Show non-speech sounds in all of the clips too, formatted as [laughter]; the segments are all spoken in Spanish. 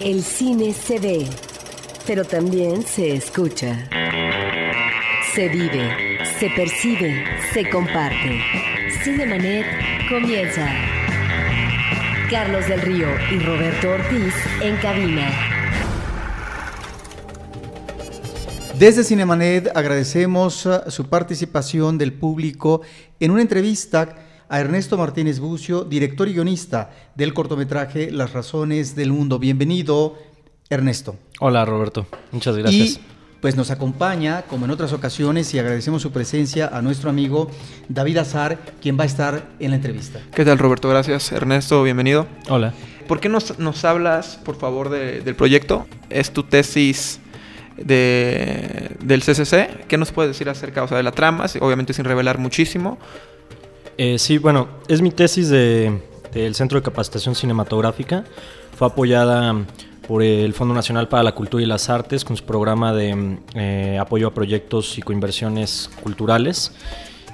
El cine se ve, pero también se escucha. Se vive, se percibe, se comparte. Cinemanet comienza. Carlos del Río y Roberto Ortiz en cabina. Desde Cinemanet agradecemos uh, su participación del público en una entrevista a Ernesto Martínez Bucio, director y guionista del cortometraje Las Razones del Mundo. Bienvenido, Ernesto. Hola, Roberto. Muchas gracias. Y pues nos acompaña, como en otras ocasiones, y agradecemos su presencia a nuestro amigo David Azar, quien va a estar en la entrevista. ¿Qué tal, Roberto? Gracias. Ernesto, bienvenido. Hola. ¿Por qué nos, nos hablas, por favor, de- del proyecto? Es tu tesis de, del CCC. ¿Qué nos puedes decir acerca o sea, de la trama? Obviamente sin revelar muchísimo. Eh, sí, bueno, es mi tesis de- del Centro de Capacitación Cinematográfica. Fue apoyada por el Fondo Nacional para la Cultura y las Artes con su programa de eh, apoyo a proyectos y coinversiones culturales.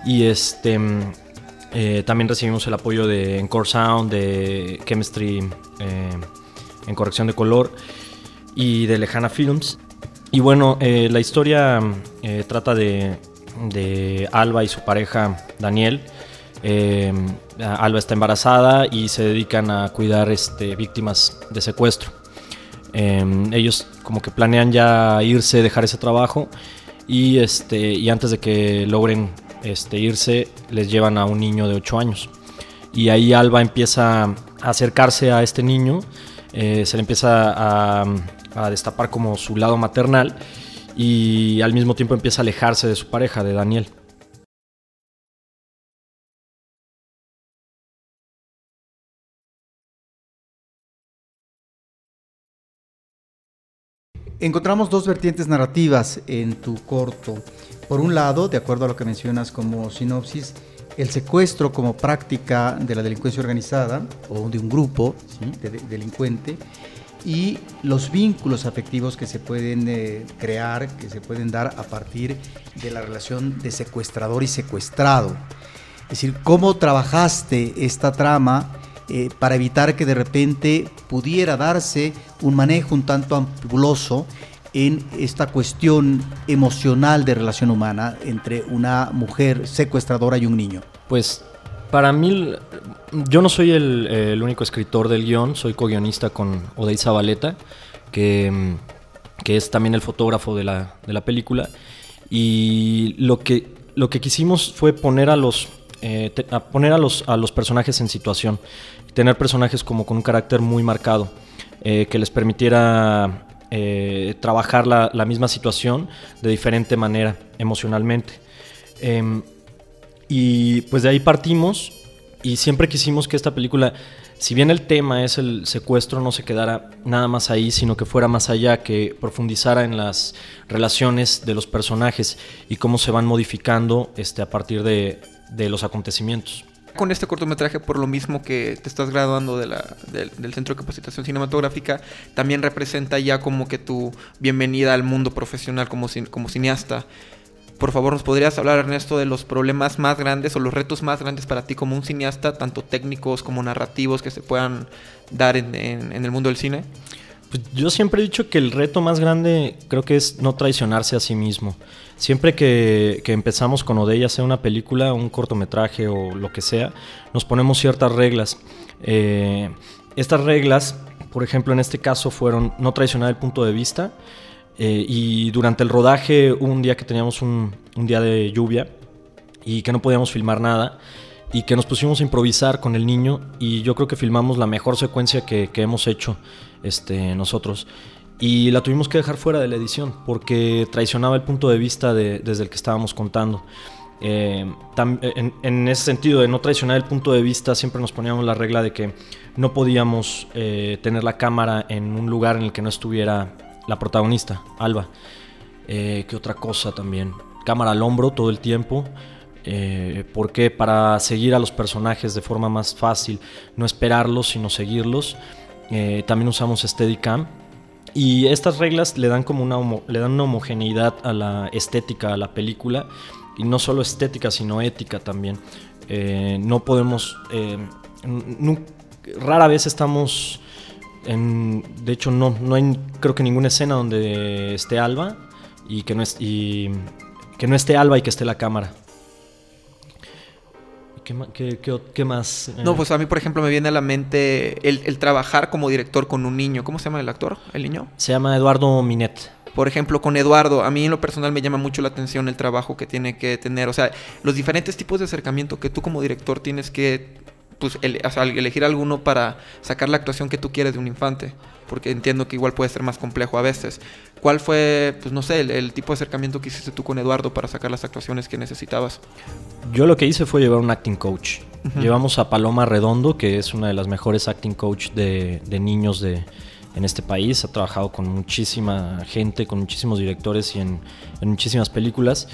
Y este eh, también recibimos el apoyo de Encore Sound, de Chemistry eh, en corrección de color y de Lejana Films. Y bueno, la historia trata de, de Alba y su pareja Daniel. Eh, Alba está embarazada y se dedican a cuidar este, víctimas de secuestro. Eh, ellos como que planean ya irse, dejar ese trabajo y, este, antes de que logren este, irse les llevan a un niño de 8 años. Y ahí Alba empieza a acercarse a este niño, eh, se le empieza a destapar como su lado maternal y al mismo tiempo empieza a alejarse de su pareja, de Daniel. Encontramos dos vertientes narrativas en tu corto. Por un lado, de acuerdo a lo que mencionas como sinopsis, el secuestro como práctica de la delincuencia organizada o de un grupo delincuente y los vínculos afectivos que se pueden eh, crear, que se pueden dar a partir de la relación de secuestrador y secuestrado. Es decir, cómo trabajaste esta trama eh, para evitar que de repente pudiera darse un manejo un tanto ampuloso en esta cuestión emocional de relación humana entre una mujer secuestradora y un niño. Pues para mí, yo no soy el, único escritor del guion, soy co-guionista con Odey Zabaleta, que, que es también el fotógrafo de la, de la película. Y lo que, lo que quisimos fue poner a los, eh, a poner a los, a los personajes en situación, tener personajes como con un carácter muy marcado, eh, que les permitiera eh, trabajar la, la misma situación de diferente manera emocionalmente. Em, y pues de ahí partimos y siempre quisimos que esta película, si bien el tema es el secuestro, no se quedara nada más ahí, sino que fuera más allá, que profundizara en las relaciones de los personajes y cómo se van modificando este, a partir de, de los acontecimientos. Con este cortometraje, por lo mismo que te estás graduando de del, Centro de Capacitación Cinematográfica, también representa ya como que tu bienvenida al mundo profesional como, como cineasta. Por favor, ¿nos podrías hablar, Ernesto, de los problemas más grandes o los retos más grandes para ti como un cineasta, tanto técnicos como narrativos, que se puedan dar en- en el mundo del cine? Pues yo siempre he dicho que el reto más grande creo que es no traicionarse a sí mismo. Siempre que, empezamos con Odella, sea una película, un cortometraje o lo que sea, nos ponemos ciertas reglas. Eh, estas reglas, por ejemplo, en este caso fueron no traicionar el punto de vista. eh, y durante el rodaje, un día que teníamos un, día de lluvia y que no podíamos filmar nada y que nos pusimos a improvisar con el niño y yo creo que filmamos la mejor secuencia que hemos hecho este, nosotros. Y la tuvimos que dejar fuera de la edición porque traicionaba el punto de vista de- desde el que estábamos contando. Eh, en, ese sentido de no traicionar el punto de vista, siempre nos poníamos la regla de que no podíamos eh, tener la cámara en un lugar en el que no estuviera la protagonista, Alba. Eh, ¿Qué otra cosa también? Cámara al hombro todo el tiempo. Eh, ¿Por qué? Para seguir a los personajes de forma más fácil, no esperarlos, sino seguirlos. Eh, también usamos Steadicam. Y estas reglas le dan como una, le dan homogeneidad a la estética, a la película. Y no solo estética, sino ética también. Eh, no podemos... eh, rara vez estamos de hecho, no, no hay creo que ninguna escena donde esté Alba y que no, es, y, que no esté Alba y que esté la cámara. ¿Qué, más? No, pues a mí, por ejemplo, me viene a la mente el, trabajar como director con un niño. ¿Cómo se llama el actor? ¿El niño? Se llama Eduardo Minet. Por ejemplo, con Eduardo, a mí en lo personal me llama mucho la atención el trabajo que tiene que tener. O sea, los diferentes tipos de acercamiento que tú como director tienes que pues, elegir alguno para sacar la actuación que tú quieres de un infante. Porque entiendo que igual puede ser más complejo a veces. ¿Cuál fue, pues no sé, el, tipo de acercamiento que hiciste tú con Eduardo para sacar las actuaciones que necesitabas? Yo lo que hice fue llevar un acting coach. Llevamos a Paloma Redondo, que es una de las mejores acting coach de, niños de, en este país. Ha trabajado con muchísima gente, con muchísimos directores y en, muchísimas películas.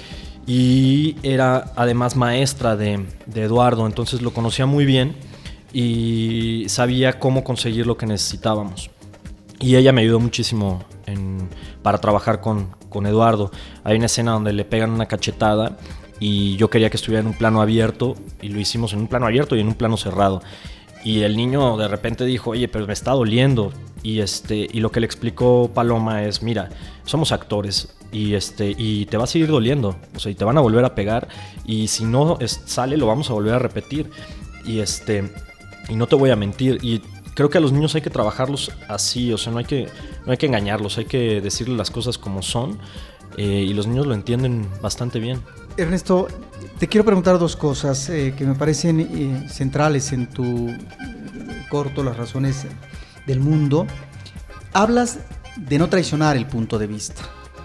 Y era además maestra de, Eduardo, entonces lo conocía muy bien y sabía cómo conseguir lo que necesitábamos. Y ella me ayudó muchísimo para trabajar con, con Eduardo. Hay una escena donde le pegan una cachetada y yo quería que estuviera en un plano abierto y lo hicimos en un plano abierto y en un plano cerrado. Y el niño de repente dijo, oye, pero me está doliendo. Y, este, y lo que le explicó Paloma es, mira, somos actores y, este, y te va a seguir doliendo. O sea, y te van a volver a pegar. Y si no sale, lo vamos a volver a repetir. Y, este, y no te voy a mentir. Y creo que a los niños hay que trabajarlos así, o sea, no hay que, no hay que engañarlos, hay que decirles las cosas como son eh, y los niños lo entienden bastante bien. Ernesto, te quiero preguntar dos cosas eh, que me parecen eh, centrales en tu corto, las razones del mundo. Hablas de no traicionar el punto de vista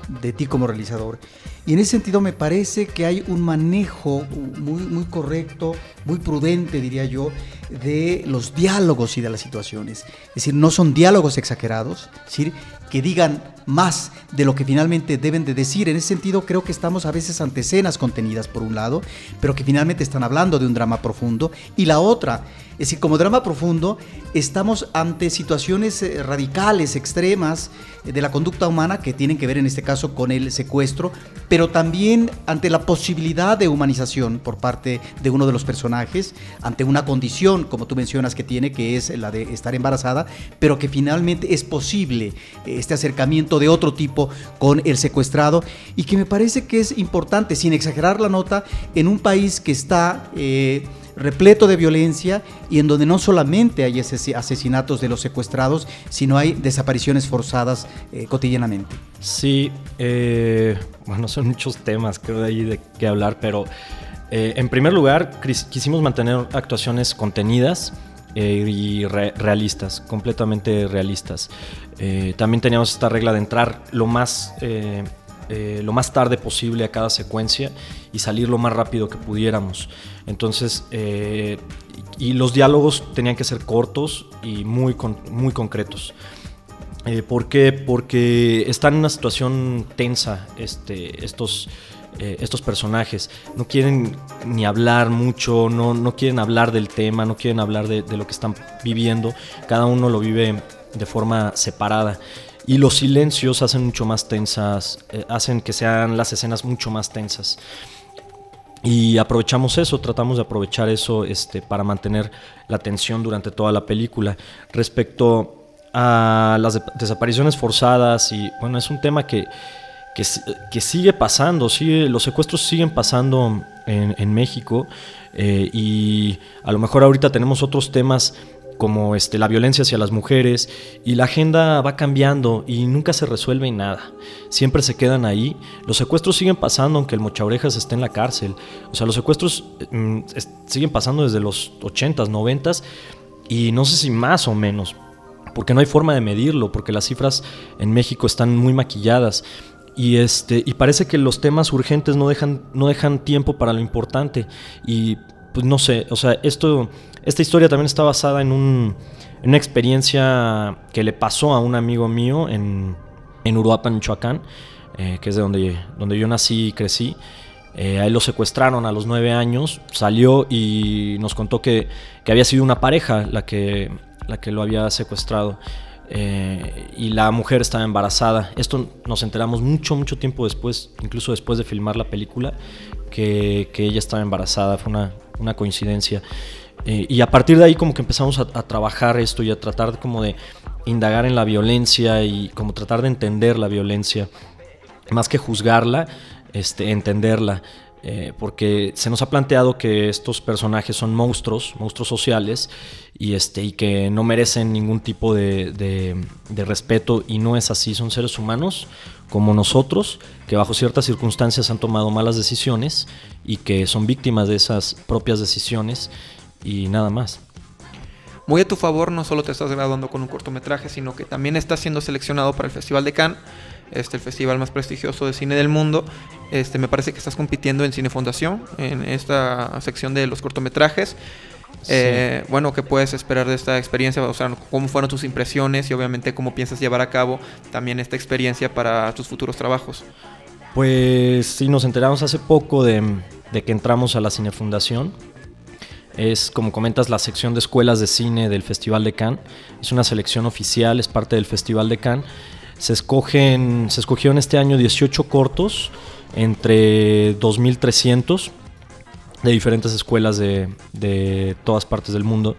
de ti como realizador. Y en ese sentido me parece que hay un manejo muy, muy correcto, muy prudente, diría yo, de los diálogos y de las situaciones. Es decir, no son diálogos exagerados, es decir, que digan más de lo que finalmente deben de decir. En ese sentido, creo que estamos a veces ante escenas contenidas, por un lado, pero que finalmente están hablando de un drama profundo. Y la otra, es decir, como drama profundo, estamos ante situaciones eh, radicales, extremas eh, de la conducta humana que tienen que ver en este caso con el secuestro, pero también ante la posibilidad de humanización por parte de uno de los personajes, ante una condición, como tú mencionas, que tiene, que es la de estar embarazada, pero que finalmente es posible eh, este acercamiento de otro tipo con el secuestrado y que me parece que es importante, sin exagerar la nota, en un país que está repleto de violencia y en donde no solamente hay asesinatos de los secuestrados, sino hay desapariciones forzadas eh, cotidianamente. Sí, eh, bueno, son muchos temas creo de ahí de qué hablar, pero eh, en primer lugar quisimos mantener actuaciones contenidas y realistas, completamente realistas. también teníamos esta regla de entrar lo más eh, lo más tarde posible a cada secuencia y salir lo más rápido que pudiéramos. Entonces, eh, y los diálogos tenían que ser cortos y muy, muy concretos. Eh, ¿Por qué? Porque están en una situación tensa este, estos, estos personajes. No quieren ni hablar mucho, no, no quieren hablar del tema, no quieren hablar de, de, lo que están viviendo. Cada uno lo vive de forma separada. Y los silencios hacen mucho más tensas, eh, hacen que sean las escenas mucho más tensas. Y aprovechamos eso, tratamos de aprovechar eso este, para mantener la tensión durante toda la película. Respecto a las desapariciones forzadas, y bueno, es un tema que, que, sigue pasando, sigue, los secuestros siguen pasando en, México. Eh, y a lo mejor ahorita tenemos otros temas como este, la violencia hacia las mujeres, y la agenda va cambiando y nunca se resuelve nada. Siempre se quedan ahí. Los secuestros siguen pasando aunque el Mochaorejas esté en la cárcel. O sea, los secuestros mm, siguen pasando desde los 80s, 90s, y no sé si más o menos, porque no hay forma de medirlo, porque las cifras en México están muy maquilladas. Y, este, y parece que los temas urgentes no dejan, no dejan tiempo para lo importante. Y pues no sé, o sea, esto esta historia también está basada en, una experiencia que le pasó a un amigo mío en, en Uruapan, Michoacán, eh, que es de donde, donde yo nací y crecí. Eh, a él lo secuestraron a los nueve años, salió y nos contó que, había sido una pareja la que, la que lo había secuestrado. Eh, y la mujer estaba embarazada. Esto nos enteramos mucho, mucho tiempo después, incluso después de filmar la película, que, ella estaba embarazada. Fue una, una coincidencia. Eh, y a partir de ahí como que empezamos a, trabajar esto y a tratar como de indagar en la violencia y como tratar de entender la violencia, más que juzgarla, este, entenderla. Eh, porque se nos ha planteado que estos personajes son monstruos, monstruos sociales, y, este, y que no merecen ningún tipo de, de, respeto, y no es así, son seres humanos como nosotros, que bajo ciertas circunstancias han tomado malas decisiones y que son víctimas de esas propias decisiones y nada más. Muy a tu favor, no solo te estás graduando con un cortometraje, sino que también estás siendo seleccionado para el Festival de Cannes, este, el festival más prestigioso de cine del mundo. Este, me parece que estás compitiendo en Cine Fundación, en esta sección de los cortometrajes. Eh, bueno, ¿qué puedes esperar de esta experiencia? O sea, ¿cómo fueron tus impresiones y obviamente cómo piensas llevar a cabo también esta experiencia para tus futuros trabajos? Pues sí, nos enteramos hace poco de, de que entramos a la Cine Fundación es, como comentas, la sección de escuelas de cine del Festival de Cannes. Es una selección oficial, es parte del Festival de Cannes. Se, escogen, se escogieron este año 18 cortos entre 2.300 de diferentes escuelas de, todas partes del mundo.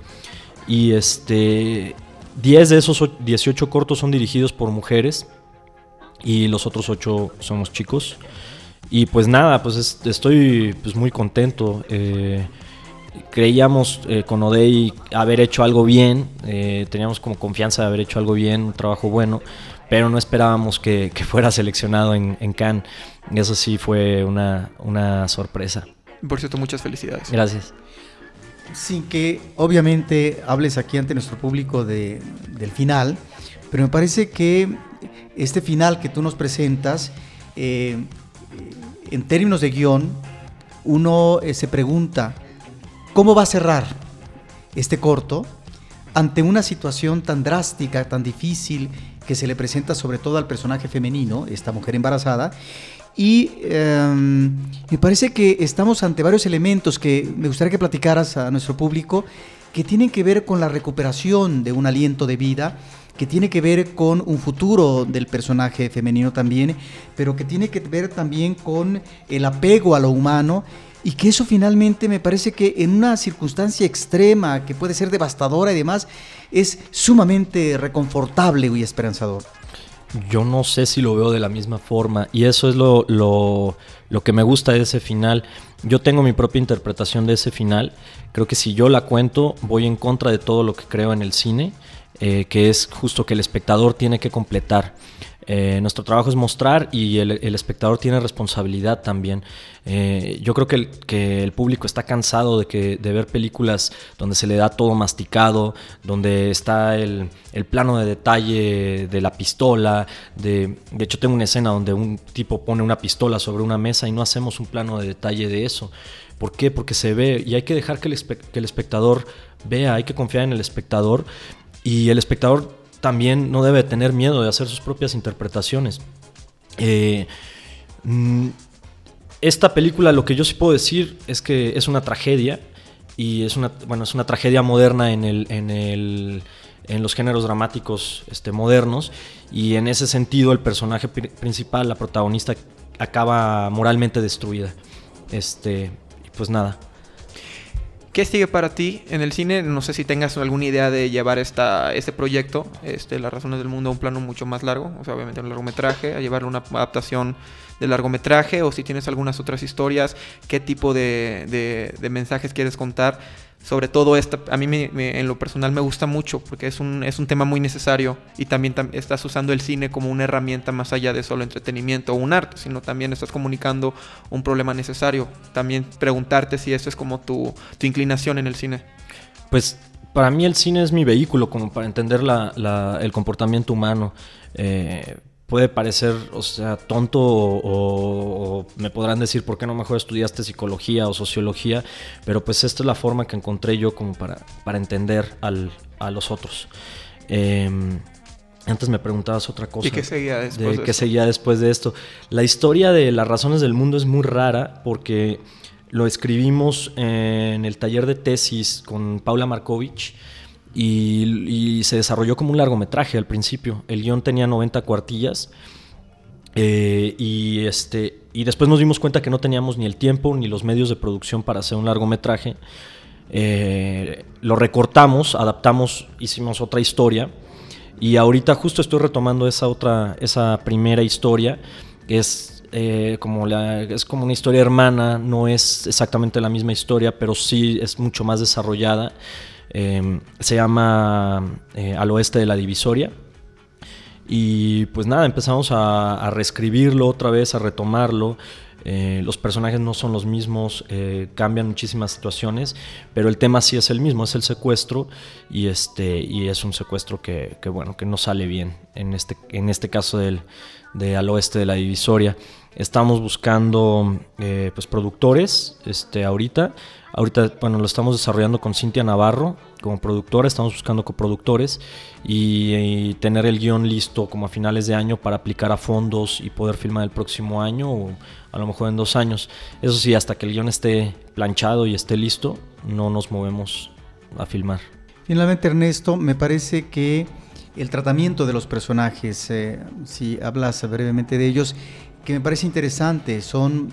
Y este, 10 de esos 18 cortos son dirigidos por mujeres y los otros 8 somos chicos. Y pues nada, pues estoy pues muy contento. Eh, creíamos eh, con Odey haber hecho algo bien, eh, teníamos como confianza de haber hecho algo bien, un trabajo bueno, pero no esperábamos que, fuera seleccionado en, en, Cannes. Eso sí fue una, una sorpresa. Por cierto, muchas felicidades. Gracias. Sin que obviamente hables aquí ante nuestro público de, del final, pero me parece que este final que tú nos presentas, eh, en términos de guion, uno se pregunta, ¿Cómo va a cerrar este corto ante una situación tan drástica, tan difícil que se le presenta sobre todo al personaje femenino, esta mujer embarazada? Y em, me parece que estamos ante varios elementos que me gustaría que platicaras a nuestro público que tienen que ver con la recuperación de un aliento de vida, que tiene que ver con un futuro del personaje femenino también, pero que tiene que ver también con el apego a lo humano y que eso finalmente me parece que en una circunstancia extrema que puede ser devastadora y demás, es sumamente reconfortable y esperanzador. Yo no sé si lo veo de la misma forma y eso es lo, lo, lo, que me gusta de ese final. Yo tengo mi propia interpretación de ese final. Creo que si yo la cuento voy en contra de todo lo que creo en el cine, eh, que es justo que el espectador tiene que completar. Eh, nuestro trabajo es mostrar y el, espectador tiene responsabilidad también. Eh, yo creo que el, público está cansado de, que, de ver películas donde se le da todo masticado, donde está el, plano de detalle de la pistola. De, hecho, tengo una escena donde un tipo pone una pistola sobre una mesa y no hacemos un plano de detalle de eso. ¿Por qué? Porque se ve y hay que dejar que el espectador vea, hay que confiar en el espectador y el espectador también no debe tener miedo de hacer sus propias interpretaciones. Eh, mm, esta película, lo que yo sí puedo decir es que es una tragedia y es una, bueno, es una tragedia moderna en, el, en, el, en los géneros dramáticos este, modernos y en ese sentido el personaje principal, la protagonista, acaba moralmente destruida. Este, pues nada, ¿Qué sigue para ti en el cine? No sé si tengas alguna idea de llevar esta, este proyecto, este, Las Razones del Mundo, a un plano mucho más largo, o sea, obviamente un largometraje, a llevarle una adaptación de largometraje, o si tienes algunas otras historias, qué tipo de, de mensajes quieres contar sobre todo esta, a mí en lo personal me gusta mucho porque es un, es un tema muy necesario y también estás usando el cine como una herramienta más allá de solo entretenimiento o un arte, sino también estás comunicando un problema necesario. También preguntarte si eso es como tu, inclinación en el cine. Pues para mí el cine es mi vehículo como para entender el comportamiento humano. Eh, puede parecer, o sea, tonto o, me podrán decir por qué no mejor estudiaste psicología o sociología, pero pues esta es la forma que encontré yo como para, para entender a los otros. Em, antes me preguntabas otra cosa. ¿Y qué seguía después de, qué seguía después de esto? La historia de las razones del mundo es muy rara porque lo escribimos en el taller de tesis con Paula Markovich y, se desarrolló como un largometraje al principio. El guion tenía 90 cuartillas eh, y, este, y después nos dimos cuenta que no teníamos ni el tiempo ni los medios de producción para hacer un largometraje. eh, lo recortamos, adaptamos, hicimos otra historia y ahorita justo estoy retomando esa otra, esa primera historia es eh, como la, es como una historia hermana, no es exactamente la misma historia, pero sí es mucho más desarrollada. Eh, se llama Al oeste de la divisoria. Y pues nada, empezamos a, reescribirlo otra vez, a retomarlo. Eh, los personajes no son los mismos, eh, cambian muchísimas situaciones, pero el tema sí es el mismo, es el secuestro y, este, y es un secuestro que, bueno, que no sale bien en este, en este caso del, de al oeste de la divisoria. Estamos buscando eh, pues productores este, ahorita. Ahorita, bueno, lo estamos desarrollando con Cintia Navarro como productora, estamos buscando coproductores y, tener el guion listo como a finales de año para aplicar a fondos y poder filmar el próximo año o a lo mejor en dos años. Eso sí, hasta que el guion esté planchado y esté listo, no nos movemos a filmar. Finalmente, Ernesto, me parece que el tratamiento de los personajes, eh, si hablas brevemente de ellos, que me parece interesante, son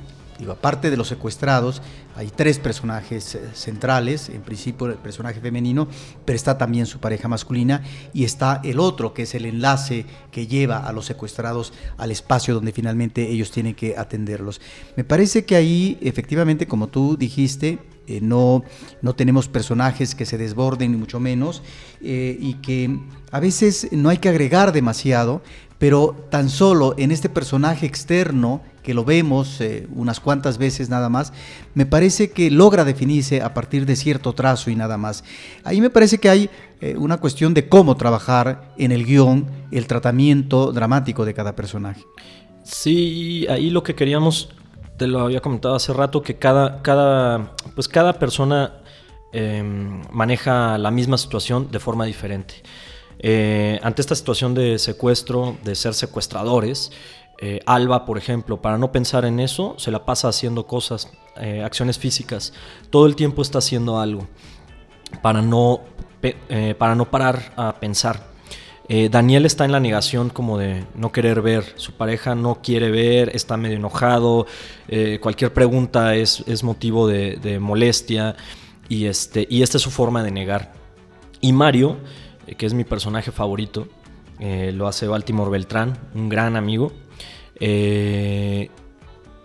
aparte de los secuestrados, hay tres personajes eh, centrales, en principio el personaje femenino, pero está también su pareja masculina y está el otro, que es el enlace que lleva a los secuestrados al espacio donde finalmente ellos tienen que atenderlos. Me parece que ahí, efectivamente, como tú dijiste, eh, no, no tenemos personajes que se desborden, ni mucho menos, eh, y que a veces no hay que agregar demasiado, pero tan solo en este personaje externo, que lo vemos eh, unas cuantas veces nada más, me parece que logra definirse a partir de cierto trazo y nada más. Ahí me parece que hay eh, una cuestión de cómo trabajar en el guion el tratamiento dramático de cada personaje. Sí, ahí lo que queríamos, te lo había comentado hace rato, que cada, cada, pues cada persona em, maneja la misma situación de forma diferente. Eh, ante esta situación de secuestro, de ser secuestradores, eh, Alba, por ejemplo, para no pensar en eso, se la pasa haciendo cosas, eh, acciones físicas. Todo el tiempo está haciendo algo para no, para no parar a pensar. Daniel está en la negación como de no querer ver, su pareja no quiere ver, está medio enojado, cualquier pregunta es, motivo de, de, molestia y, este, y esta es su forma de negar. Y Mario que es mi personaje favorito. Eh, lo hace Baltimore Beltrán, un gran amigo. Eh,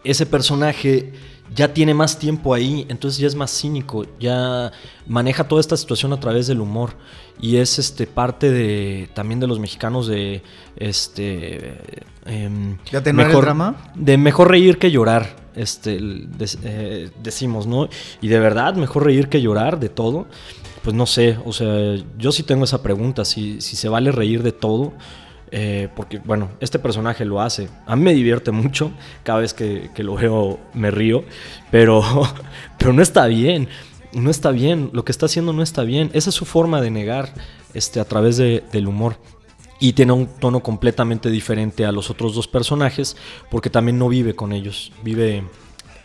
ese personaje ya tiene más tiempo ahí, entonces ya es más cínico, ya maneja toda esta situación a través del humor y es este parte de también de los mexicanos de este em, ¿De mejor, drama? de mejor reír que llorar, este decimos, ¿no? Y de verdad mejor reír que llorar de todo pues no sé, o sea, yo sí tengo esa pregunta, si, si se vale reír de todo, eh, porque bueno, este personaje lo hace, a mí me divierte mucho, cada vez que, lo veo me río, pero, [laughs] pero no está bien, no está bien, lo que está haciendo no está bien, esa es su forma de negar este, a través del humor. Y tiene un tono completamente diferente a los otros dos personajes, porque también no vive con ellos, vive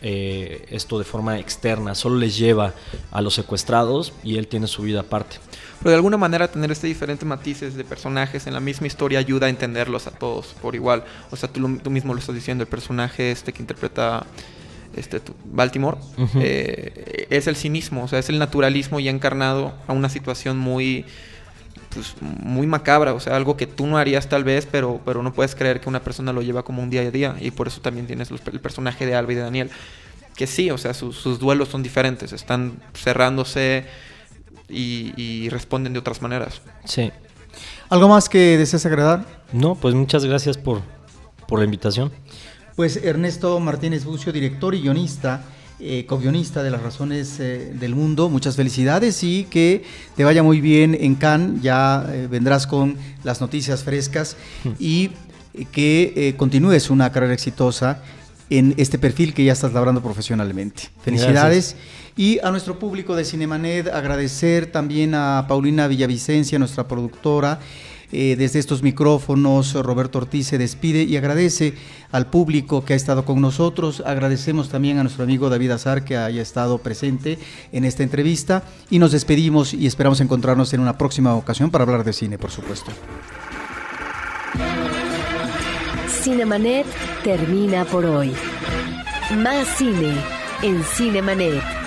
eh, esto de forma externa, solo les lleva a los secuestrados y él tiene su vida aparte. Pero de alguna manera tener este diferentes matices de personajes en la misma historia ayuda a entenderlos a todos por igual. O sea, tú, tú mismo lo estás diciendo, el personaje este que interpreta este, Baltimore, eh, es el cinismo, o sea, es el naturalismo ya encarnado a una situación muy pues, muy macabra, o sea, algo que tú no harías tal vez, pero, pero no puedes creer que una persona lo lleva como un día a día, y por eso también tienes el personaje de Alba y de Daniel, que sí, o sea, sus, duelos son diferentes, están cerrándose y, responden de otras maneras. Sí. ¿Algo más que deseas agregar? No, pues muchas gracias por, por la invitación. Pues Ernesto Martínez Bucio, director y guionista eh, co-guionista de las razones eh, del mundo. Muchas felicidades y que te vaya muy bien en Cannes. Ya eh, vendrás con las noticias frescas hmm. y que eh, continúes una carrera exitosa en este perfil que ya estás labrando profesionalmente. Felicidades. Y a nuestro público de Cinemanet agradecer también a Paulina Villavicencia, nuestra productora. Eh, desde estos micrófonos, Roberto Ortiz se despide y agradece al público que ha estado con nosotros. Agradecemos también a nuestro amigo David Azar que haya estado presente en esta entrevista y nos despedimos y esperamos encontrarnos en una próxima ocasión para hablar de cine, por supuesto. Cinemanet termina por hoy. Más cine en Cinemanet.